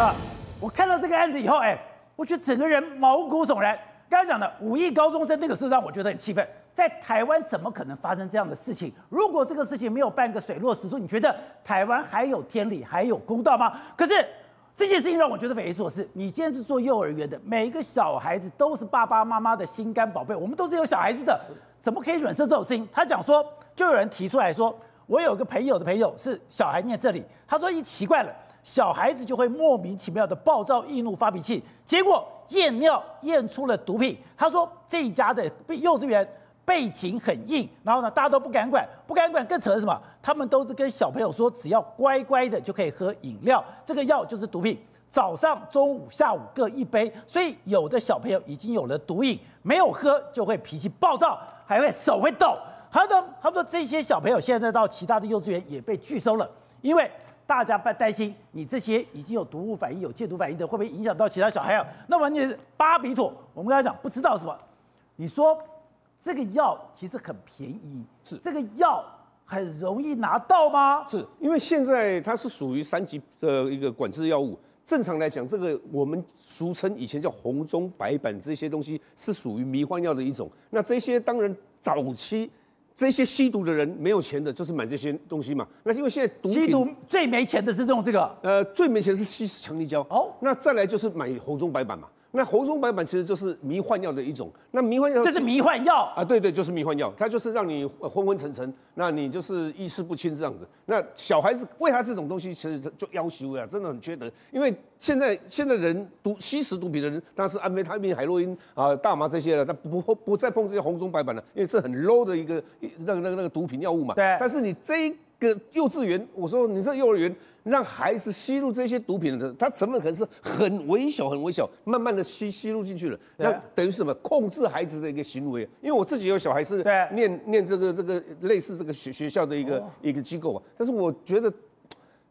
哥，我看到这个案子以后，哎，我觉得整个人毛骨悚然。刚才讲的五亿高中生那个事让我觉得很气愤。在台湾怎么可能发生这样的事情？如果这个事情没有半个水落石出，你觉得台湾还有天理，还有公道吗？可是这件事情让我觉得匪夷所思。你今天是做幼儿园的，每一个小孩子都是爸爸妈妈的心肝宝贝，我们都是有小孩子的，怎么可以忍受这种事情？他讲说，就有人提出来说，我有个朋友的朋友是小孩念这里，他说一奇怪了。小孩子就会莫名其妙的暴躁易怒发脾气，结果验尿验出了毒品。他说这一家的幼稚园背景很硬，然后呢大家都不敢管，不敢管更扯是什么？他们都是跟小朋友说，只要乖乖的就可以喝饮料，这个药就是毒品，早上、中午、下午各一杯。所以有的小朋友已经有了毒瘾，没有喝就会脾气暴躁，还会手会抖。他说他说这些小朋友现在到其他的幼稚园也被拒收了，因为。大家不担心，你这些已经有毒物反应、有戒毒反应的，会不会影响到其他小孩啊？那么你巴比妥，我们刚才讲不知道什么，你说这个药其实很便宜，是这个药很容易拿到吗？是因为现在它是属于三级的一个管制药物，正常来讲，这个我们俗称以前叫红中白板这些东西是属于迷幻药的一种。那这些当然早期。这些吸毒的人没有钱的，就是买这些东西嘛。那因为现在毒品吸毒最没钱的是用这个，呃，最没钱是吸强力胶。哦，那再来就是买红中白板嘛。那红中白板其实就是迷幻药的一种。那迷幻药这是迷幻药啊？对对，就是迷幻药，它就是让你昏昏沉沉，那你就是意识不清这样子。那小孩子喂他这种东西，其实就要求啊，真的很缺德。因为现在现在人毒吸食毒品的人，当然是安非他命、海洛因啊、大麻这些了，他不不不再碰这些红中白板了，因为是很 low 的一个那个那个那个毒品药物嘛。对。但是你这一个幼稚园，我说你这幼儿园。让孩子吸入这些毒品的，它成本可能是很微小、很微小，慢慢的吸吸入进去了。那等于是什么？控制孩子的一个行为。因为我自己有小孩是念念这个这个类似这个学学校的一个一个机构啊。但是我觉得，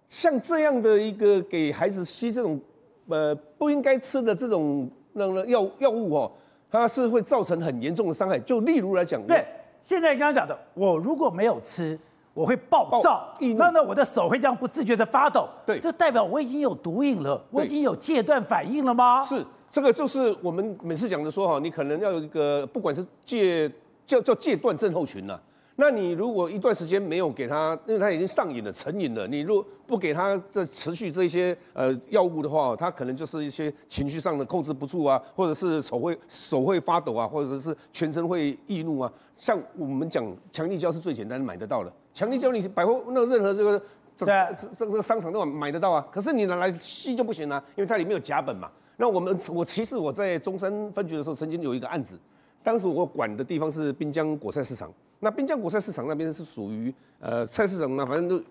像这样的一个给孩子吸这种呃不应该吃的这种那个药药物哦，它是会造成很严重的伤害。就例如来讲，对，现在刚刚讲的，我如果没有吃。我会暴躁，那呢，我的手会这样不自觉的发抖，对，就代表我已经有毒瘾了，我已经有戒断反应了吗？是，这个就是我们每次讲的说哈，你可能要有一个，不管是戒叫叫戒断症候群呐，那你如果一段时间没有给他，因为他已经上瘾了、成瘾了，你如果不给他这持续这些呃药物的话，他可能就是一些情绪上的控制不住啊，或者是手会手会发抖啊，或者是全身会易怒啊。像我们讲强力胶是最简单买得到的。强力胶你百货那任何这个这这这个商场都买得到啊，可是你拿来吸就不行啊，因为它里面有甲苯嘛。那我们我其实我在中山分局的时候，曾经有一个案子，当时我管的地方是滨江果菜市场。那滨江果菜市场那边是属于呃菜市场嘛，反正都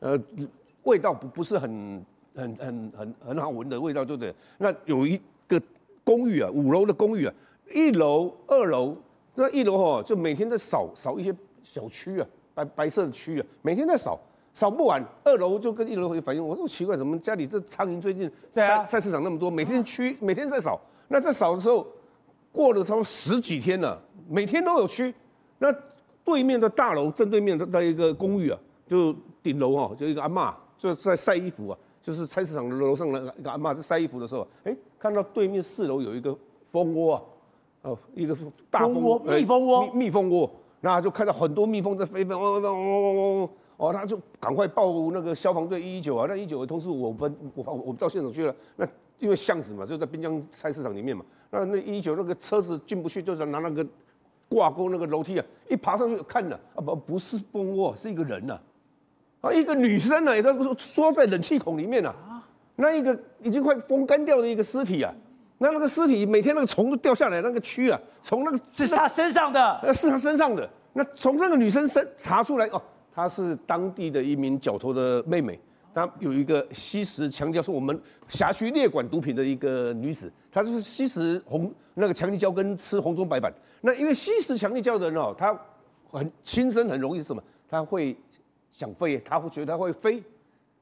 呃味道不不是很很很很很好闻的味道，对不对？那有一个公寓啊，五楼的公寓啊，一楼二楼那一楼哈，就每天在扫扫一些小区啊。白白色的区啊，每天在扫，扫不完。二楼就跟一楼会反映，我说奇怪，怎么家里这苍蝇最近菜、啊、菜市场那么多，每天区每天在扫。那在扫的时候，过了差不多十几天了，每天都有区。那对面的大楼正对面的一个公寓啊，就顶楼啊，就一个阿嬷就在晒衣服啊，就是菜市场的楼上的一个阿嬷在晒衣服的时候，哎，看到对面四楼有一个蜂窝啊，哦，一个大蜂窝，蜜蜂窝，蜜蜜蜂窝。那就看到很多蜜蜂在飞飞，嗡嗡嗡嗡嗡嗡，哦，他就赶快报那个消防队一一九啊，那一九的通知我们，我我我们到现场去了。那因为巷子嘛，就在滨江菜市场里面嘛，那那一一九那个车子进不去，就是拿那个挂钩那个楼梯啊，一爬上去看了，啊不不是蜂窝，是一个人呐，啊一个女生呢，也在缩在冷气孔里面呐，那一个已经快风干掉的一个尸体啊。那那个尸体每天那个虫都掉下来，那个蛆啊，从那个是他身上的，那是他身上的。那从那个女生身查出来哦，她是当地的一名角头的妹妹，她有一个吸食强力胶，是我们辖区列管毒品的一个女子，她就是吸食红那个强力胶跟吃红中白板。那因为吸食强力胶的人哦，他很轻生，很容易是什么？他会想飞，他会觉得他会飞。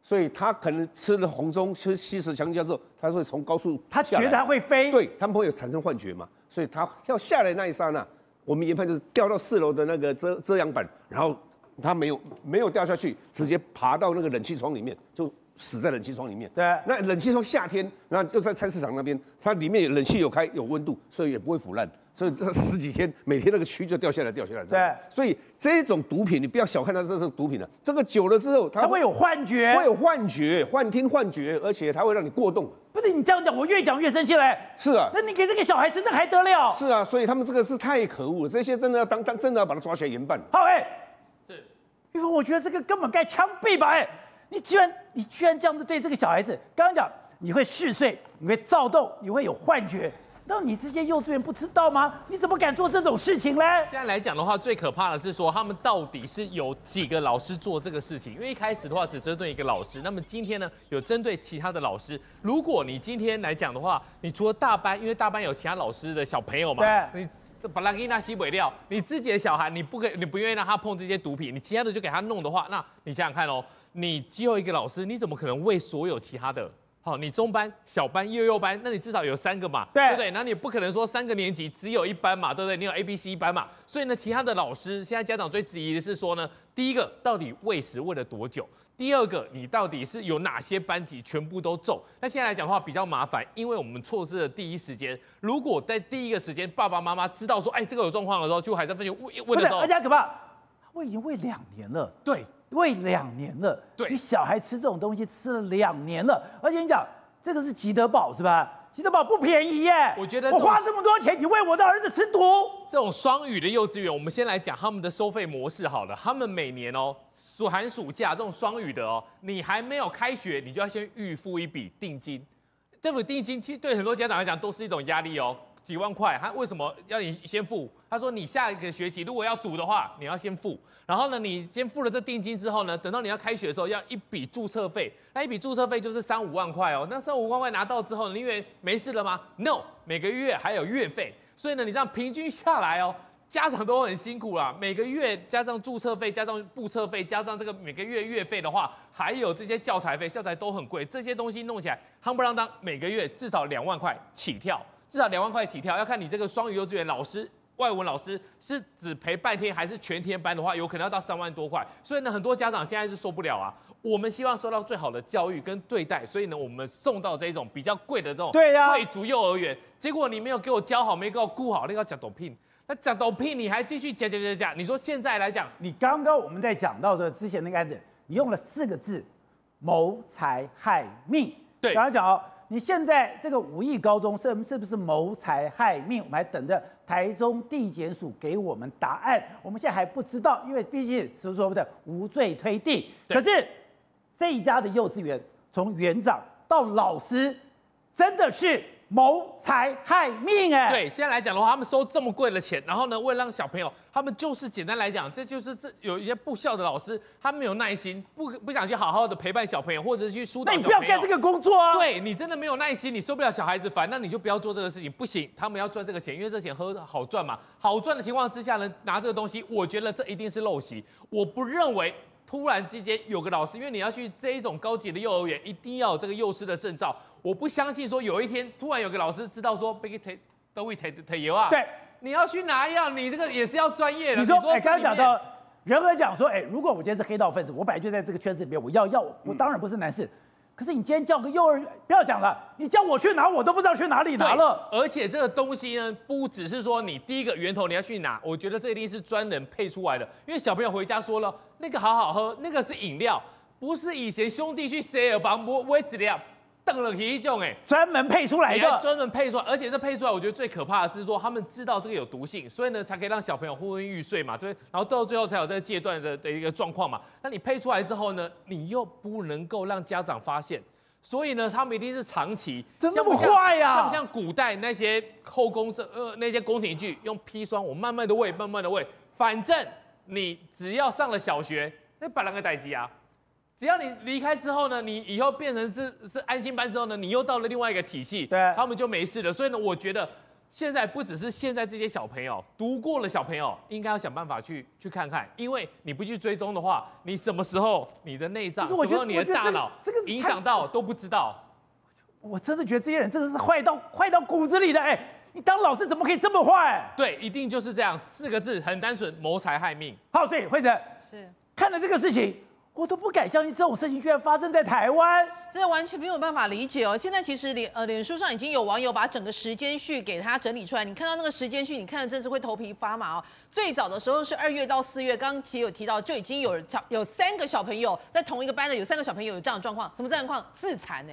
所以他可能吃了红中吃吸食强力胶之后，他会从高处他觉得他会飞，对他们会有产生幻觉嘛？所以他要下来那一刹那，我们研判就是掉到四楼的那个遮遮阳板，然后他没有没有掉下去，直接爬到那个冷气窗里面就死在冷气窗里面。对，那冷气窗夏天，然后又在菜市场那边，它里面冷气有开，有温度，所以也不会腐烂。所以这十几天，每天那个蛆就掉下来，掉下来。对，所以这种毒品，你不要小看它，这是毒品了。这个久了之后，它会，有幻觉，会有幻觉、幻听、幻觉，而且它会让你过动。不是你这样讲，我越讲越生气嘞。是啊，那你给这个小孩真的还得了？是啊，所以他们这个是太可恶了，这些真的要当当，真的要把他抓起来严办。好，哎、因为我觉得这个根本该枪毙吧？哎、欸，你居然你居然这样子对这个小孩子，刚刚讲你会嗜睡，你会躁动，你会有幻觉。那你这些幼稚园不知道吗？你怎么敢做这种事情呢？现在来讲的话，最可怕的是说他们到底是有几个老师做这个事情？因为一开始的话只针对一个老师，那么今天呢有针对其他的老师。如果你今天来讲的话，你除了大班，因为大班有其他老师的小朋友嘛，对，你把他给那吸尾掉，你自己的小孩你不给，你不愿意让他碰这些毒品，你其他的就给他弄的话，那你想想看哦，你只有一个老师，你怎么可能为所有其他的？好，你中班、小班、幼幼班，那你至少有三个嘛，对，对不对？那你不可能说三个年级只有一班嘛，对不对？你有 A、B、C 班嘛，所以呢，其他的老师现在家长最质疑的是说呢，第一个到底喂食喂了多久？第二个，你到底是有哪些班级全部都中？那现在来讲的话比较麻烦，因为我们错失了第一时间。如果在第一个时间爸爸妈妈知道说，哎，这个有状况的时候，就还在分析喂喂的时候，而且可怕，我已经喂两年了，对，喂两年了，对，你小孩吃这种东西吃了两年了，而且你讲。这个是吉德堡是吧？吉德堡不便宜耶。我觉得我花这么多钱，你喂我的儿子吃土。这种双语的幼稚园，我们先来讲他们的收费模式好了。他们每年哦，暑寒暑假这种双语的哦，你还没有开学，你就要先预付一笔定金。这笔定金其实对很多家长来讲都是一种压力哦。几万块，他为什么要你先付？他说你下一个学期如果要读的话，你要先付。然后呢，你先付了这定金之后呢，等到你要开学的时候，要一笔注册费。那一笔注册费就是三五万块哦。那三五万块拿到之后，你以为没事了吗？No，每个月还有月费。所以呢，你这样平均下来哦，家长都很辛苦啦。每个月加上注册费，加上注册费，加上这个每个月月费的话，还有这些教材费，教材都很贵。这些东西弄起来，夯不啷当，每个月至少两万块起跳。至少两万块起跳，要看你这个双语幼稚园老师、外文老师是只陪半天还是全天班的话，有可能要到三万多块。所以呢，很多家长现在是受不了啊。我们希望受到最好的教育跟对待，所以呢，我们送到这种比较贵的这种对呀贵族幼儿园。结果你没有给我教好，没给我顾好，那个讲抖屁，那讲抖屁你还继续讲讲讲讲。你说现在来讲，你刚刚我们在讲到的之前那个案子，你用了四个字：谋财害命。对，刚刚讲哦。你现在这个五亿高中是是不是谋财害命？我们还等着台中地检署给我们答案。我们现在还不知道，因为毕竟是不是说的无罪推定。可是这一家的幼稚园，从园长到老师，真的是。谋财害命哎，对，现在来讲的话，他们收这么贵的钱，然后呢，为了让小朋友，他们就是简单来讲，这就是这有一些不孝的老师，他没有耐心，不不想去好好的陪伴小朋友，或者是去疏导小朋友。那你不要干这个工作啊！对，你真的没有耐心，你受不了小孩子烦，那你就不要做这个事情。不行，他们要赚这个钱，因为这钱很好赚嘛。好赚的情况之下呢，拿这个东西，我觉得这一定是陋习。我不认为突然之间有个老师，因为你要去这一种高级的幼儿园，一定要有这个幼师的证照。我不相信说有一天突然有个老师知道说都会退退油啊！对，你要去拿药，你这个也是要专业的。你说，哎，刚刚讲到人和讲说，哎，如果我今天是黑道分子，我本来就在这个圈子里面，我要药，我当然不是难事。可是你今天叫个幼儿园，不要讲了，你叫我去拿，我都不知道去哪里拿了。而且这个东西呢，不只是说你第一个源头你要去拿，我觉得这一定是专人配出来的，因为小朋友回家说了，那个好好喝，那个是饮料，不是以前兄弟去塞尔邦不威质量。瞪了一种哎，专门配出来的，专门配出来，而且这配出来，我觉得最可怕的是说，他们知道这个有毒性，所以呢，才可以让小朋友昏昏欲睡嘛，对，然后到最后才有这个阶段的的一个状况嘛。那你配出来之后呢，你又不能够让家长发现，所以呢，他们一定是长期，怎么那么坏呀？像不像古代那些后宫这呃那些宫廷剧，用砒霜，我慢慢的喂，慢慢的喂，反正你只要上了小学，那把那个代志啊。只要你离开之后呢，你以后变成是是安心班之后呢，你又到了另外一个体系，对，他们就没事了。所以呢，我觉得现在不只是现在这些小朋友读过了小朋友，应该要想办法去去看看，因为你不去追踪的话，你什么时候你的内脏，什么时候你的大脑这个影响到都不知道。我真的觉得这些人真的是坏到坏到骨子里的。哎，你当老师怎么可以这么坏？对，一定就是这样，四个字，很单纯，谋财害命。好，所以惠子是看了这个事情。我都不敢相信这种事情居然发生在台湾，这完全没有办法理解哦。现在其实脸呃脸书上已经有网友把整个时间序给他整理出来，你看到那个时间序，你看的真是会头皮发麻哦。最早的时候是二月到四月，刚刚其实有提到就已经有小有三个小朋友在同一个班的，有三个小朋友有这样的状况，什么状况？自残呢？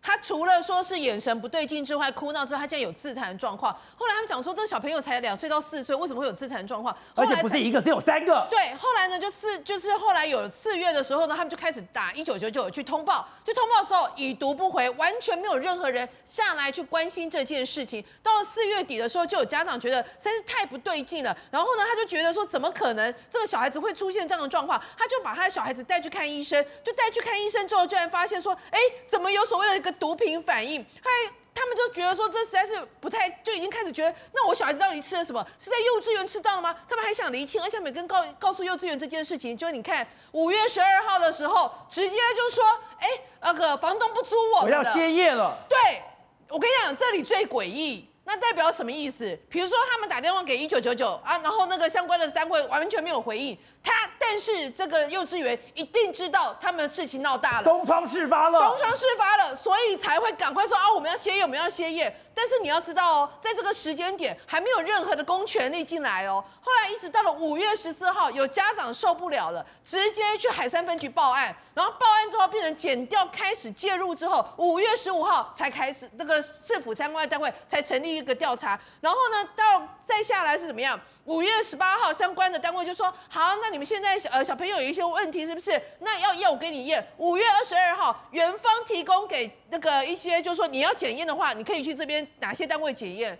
他除了说是眼神不对劲之外，哭闹之后，他竟然有自残的状况。后来他们讲说，这个小朋友才两岁到四岁，为什么会有自残状况？而且不是一个，只有三个。对，后来呢，就四就是后来有四月的时候呢，他们就开始打一九九九去通报，去通报的时候已读不回，完全没有任何人下来去关心这件事情。到了四月底的时候，就有家长觉得实在是太不对劲了，然后呢，他就觉得说，怎么可能这个小孩子会出现这样的状况？他就把他的小孩子带去看医生，就带去看医生之后，居然发现说，哎，怎么有所谓的一个 毒品反应？他他们就觉得说，这实在是不太，就已经开始觉得，那我小孩子到底吃了什么？是在幼稚园吃到了吗？他们还想厘清，而且每个人告告诉幼稚园这件事情，就是你看五月十二号的时候，直接就说，哎，那个房东不租我，我要歇业了。对，我跟你讲，这里最诡异。那代表什么意思？比如说他们打电话给一九九九啊，然后那个相关的单位完全没有回应他，但是这个幼稚园一定知道他们事情闹大了，东窗事发了，东窗事发了，所以才会赶快说啊，我们要歇业，我们要歇业。但是你要知道哦，在这个时间点还没有任何的公权力进来哦。后来一直到了五月十四号，有家长受不了了，直接去海山分局报案，然后报案之后变成减掉开始介入之后，五月十五号才开始那个市府相关的单位才成立一个调查，然后呢，到再下来是怎么样？五月十八号相关的单位就说好，那你们现在小呃小朋友有一些问题是不是？那要验我给你验。五月二十二号，园方提供给那个一些，就是说你要检验的话，你可以去这边哪些单位检验？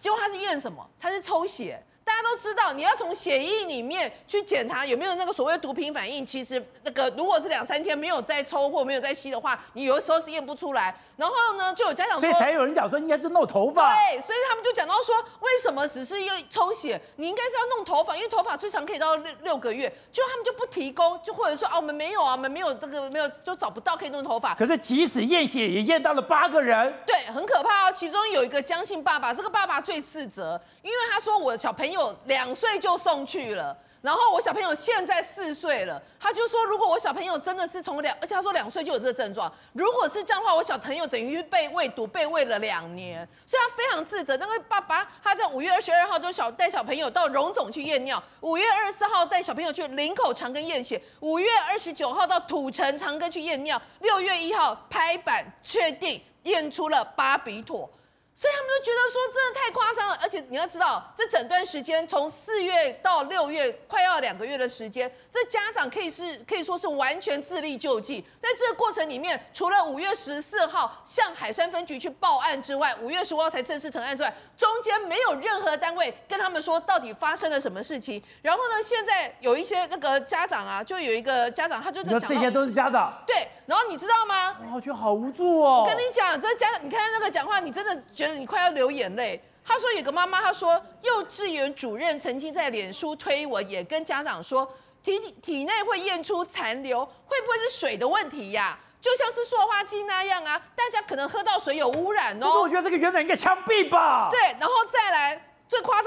结果他是验什么？他是抽血。大家都知道，你要从血液里面去检查有没有那个所谓的毒品反应。其实那个如果是两三天没有再抽或没有再吸的话，你有的时候是验不出来。然后呢，就有家长说，所以才有人讲说应该是弄头发。对，所以他们就讲到说，为什么只是要抽血？你应该是要弄头发，因为头发最长可以到六六个月。就他们就不提供，就或者说啊，我们没有啊，我们没有这个没有，就找不到可以弄头发。可是即使验血也验到了八个人。对，很可怕哦。其中有一个江姓爸爸，这个爸爸最自责，因为他说我的小朋友两岁。就送去了，然后我小朋友现在四岁了，他就说，如果我小朋友真的是从两，而且他说两岁就有这个症状，如果是这样的话，我小朋友等于被喂毒被喂了两年，所以他非常自责。那个爸爸他在五月二十二号就小带小朋友到荣总去验尿，五月二十四号带小朋友去林口长庚验血，五月二十九号到土城长庚去验尿，六月一号拍板确定验出了巴比妥。所以他们都觉得说真的太夸张了，而且你要知道，这整段时间从四月到六月，快要两个月的时间，这家长可以是可以说是完全自力救济。在这个过程里面，除了五月十四号向海山分局去报案之外，五月十五号才正式成案之外，中间没有任何单位跟他们说到底发生了什么事情。然后呢，现在有一些那个家长啊，就有一个家长，他就讲这些都是家长。对，然后你知道吗？我觉得好无助哦。我跟你讲，这家长，你看那个讲话，你真的觉。你快要流眼泪。他说有个妈妈，他说幼稚园主任曾经在脸书推文，也跟家长说体体内会验出残留，会不会是水的问题呀？就像是塑化剂那样啊，大家可能喝到水有污染哦。我觉得这个园长应该枪毙吧。对，然后再来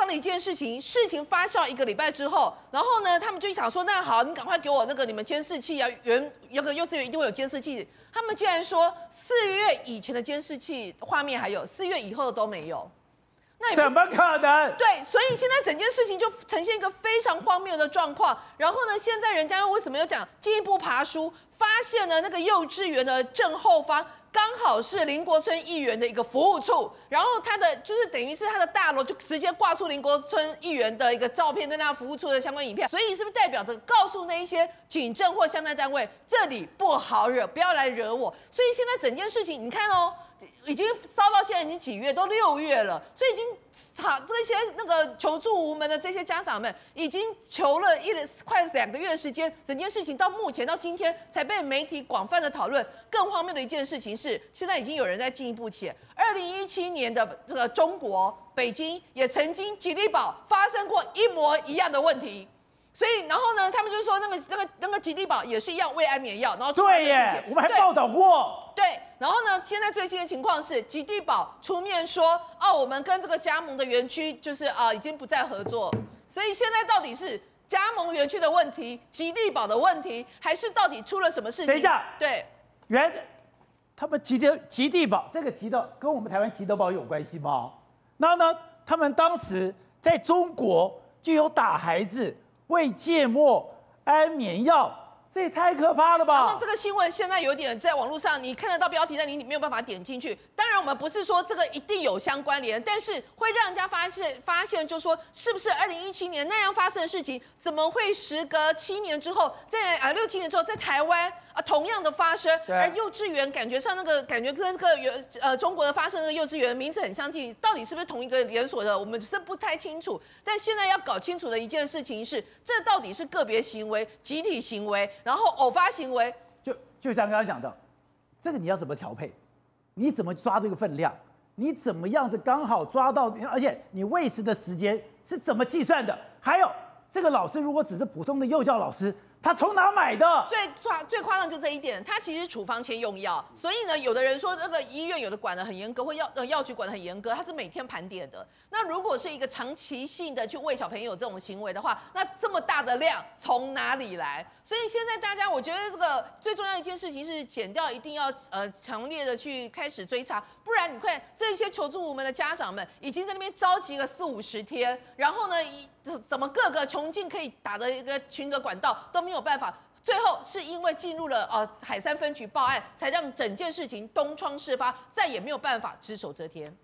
最夸张的一件事情，事情发酵一个礼拜之后，然后呢，他们就想说，那好，你赶快给我那个你们监视器啊，原有个幼稚园一定会有监视器。他们竟然说四月以前的监视器画面还有，四月以后的都没有，那怎么可能？对，所以现在整件事情就呈现一个非常荒谬的状况。然后呢，现在人家又为什么要讲进一步爬书，发现了那个幼稚园的正后方。刚好是林国村议员的一个服务处，然后他的就是等于是他的大楼就直接挂出林国村议员的一个照片跟他服务处的相关影片，所以是不是代表着告诉那一些警政或相关单位，这里不好惹，不要来惹我？所以现在整件事情，你看哦。已经烧到现在已经几月，都六月了，所以已经好这些那个求助无门的这些家长们，已经求了一快两个月的时间，整件事情到目前到今天才被媒体广泛的讨论。更荒谬的一件事情是，现在已经有人在进一步写，二零一七年的这个中国北京也曾经吉利宝发生过一模一样的问题。所以，然后呢，他们就说那个那个那个吉利宝也是一样喂安眠药，然后出对耶，我们还报道过。对，然后呢，现在最新的情况是吉利宝出面说，哦，我们跟这个加盟的园区就是啊、呃、已经不再合作。所以现在到底是加盟园区的问题、吉利宝的问题，还是到底出了什么事情？等一下，对，原他们吉德吉地宝这个吉的跟我们台湾吉德宝有关系吗？然后呢，他们当时在中国就有打孩子、喂芥末、安眠药。这也太可怕了吧！然后这个新闻现在有点在网络上，你看得到标题，但你没有办法点进去。当然，我们不是说这个一定有相关联，但是会让人家发现，发现就说，是不是二零一七年那样发生的事情，怎么会时隔七年之后，在啊六七年之后，在台湾啊同样的发生？而幼稚园感觉上那个感觉跟这个原呃中国的发生的幼稚园名字很相近，到底是不是同一个连锁的？我们是不太清楚。但现在要搞清楚的一件事情是，这到底是个别行为、集体行为？然后偶发行为，就就像刚刚讲的，这个你要怎么调配？你怎么抓这个分量？你怎么样子刚好抓到？而且你喂食的时间是怎么计算的？还有这个老师如果只是普通的幼教老师。他从哪买的？最夸最夸张就这一点，他其实处方签用药，所以呢，有的人说那个医院有的管得很严格，或药呃药局管得很严格，他是每天盘点的。那如果是一个长期性的去喂小朋友这种行为的话，那这么大的量从哪里来？所以现在大家，我觉得这个最重要一件事情是减掉一定要呃强烈的去开始追查，不然你看这些求助无门的家长们已经在那边着急了四五十天，然后呢一怎么各个穷尽可以打的一个群隔管道都。没有办法，最后是因为进入了呃海山分局报案，才让整件事情东窗事发，再也没有办法只手遮天。